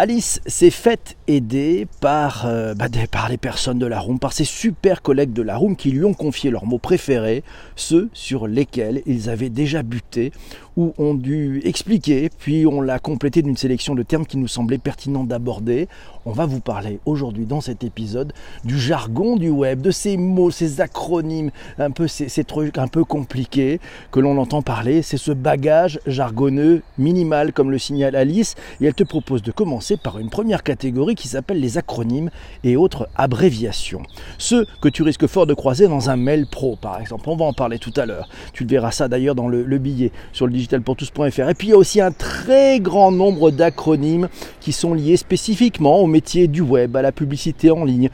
Alice s'est faite aider par, euh, bah, par les personnes de la room, par ses super collègues de la room qui lui ont confié leurs mots préférés, ceux sur lesquels ils avaient déjà buté ou ont dû expliquer, puis on l'a complété d'une sélection de termes qui nous semblaient pertinents d'aborder. On va vous parler aujourd'hui dans cet épisode du jargon du web, de ces mots, ces acronymes, un peu ces, ces trucs un peu compliqués que l'on entend parler. C'est ce bagage jargonneux minimal comme le signale Alice et elle te propose de commencer par une première catégorie qui s'appelle les acronymes et autres abréviations. Ceux que tu risques fort de croiser dans un mail pro par exemple. On va en parler tout à l'heure. Tu verras ça d'ailleurs dans le, le billet sur le digitalpourtous.fr. Et puis il y a aussi un très grand nombre d'acronymes qui sont liés spécifiquement au métier du web, à la publicité en ligne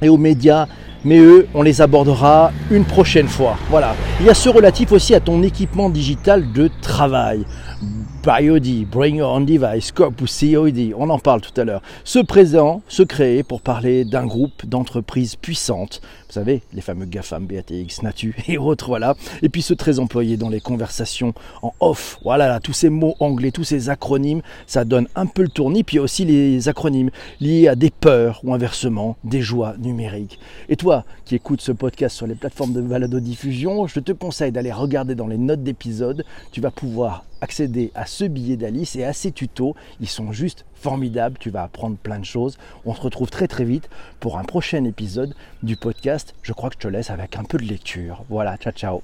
et aux médias mais eux, on les abordera une prochaine fois. Voilà. Il y a ce relatif aussi à ton équipement digital de travail. BioD, Bring Your Own Device, COP ou COD, on en parle tout à l'heure, se présent, se créer pour parler d'un groupe d'entreprises puissantes, vous savez, les fameux GAFAM, BATX, Natu et autres, voilà, et puis se très employé dans les conversations en off, voilà, là, tous ces mots anglais, tous ces acronymes, ça donne un peu le tournis, puis aussi les acronymes liés à des peurs ou inversement des joies numériques. Et toi, qui écoutes ce podcast sur les plateformes de balado-diffusion, je te conseille d'aller regarder dans les notes d'épisode, tu vas pouvoir accéder à ce billet d'Alice et à ces tutos. Ils sont juste formidables, tu vas apprendre plein de choses. On se retrouve très très vite pour un prochain épisode du podcast. Je crois que je te laisse avec un peu de lecture. Voilà, ciao ciao.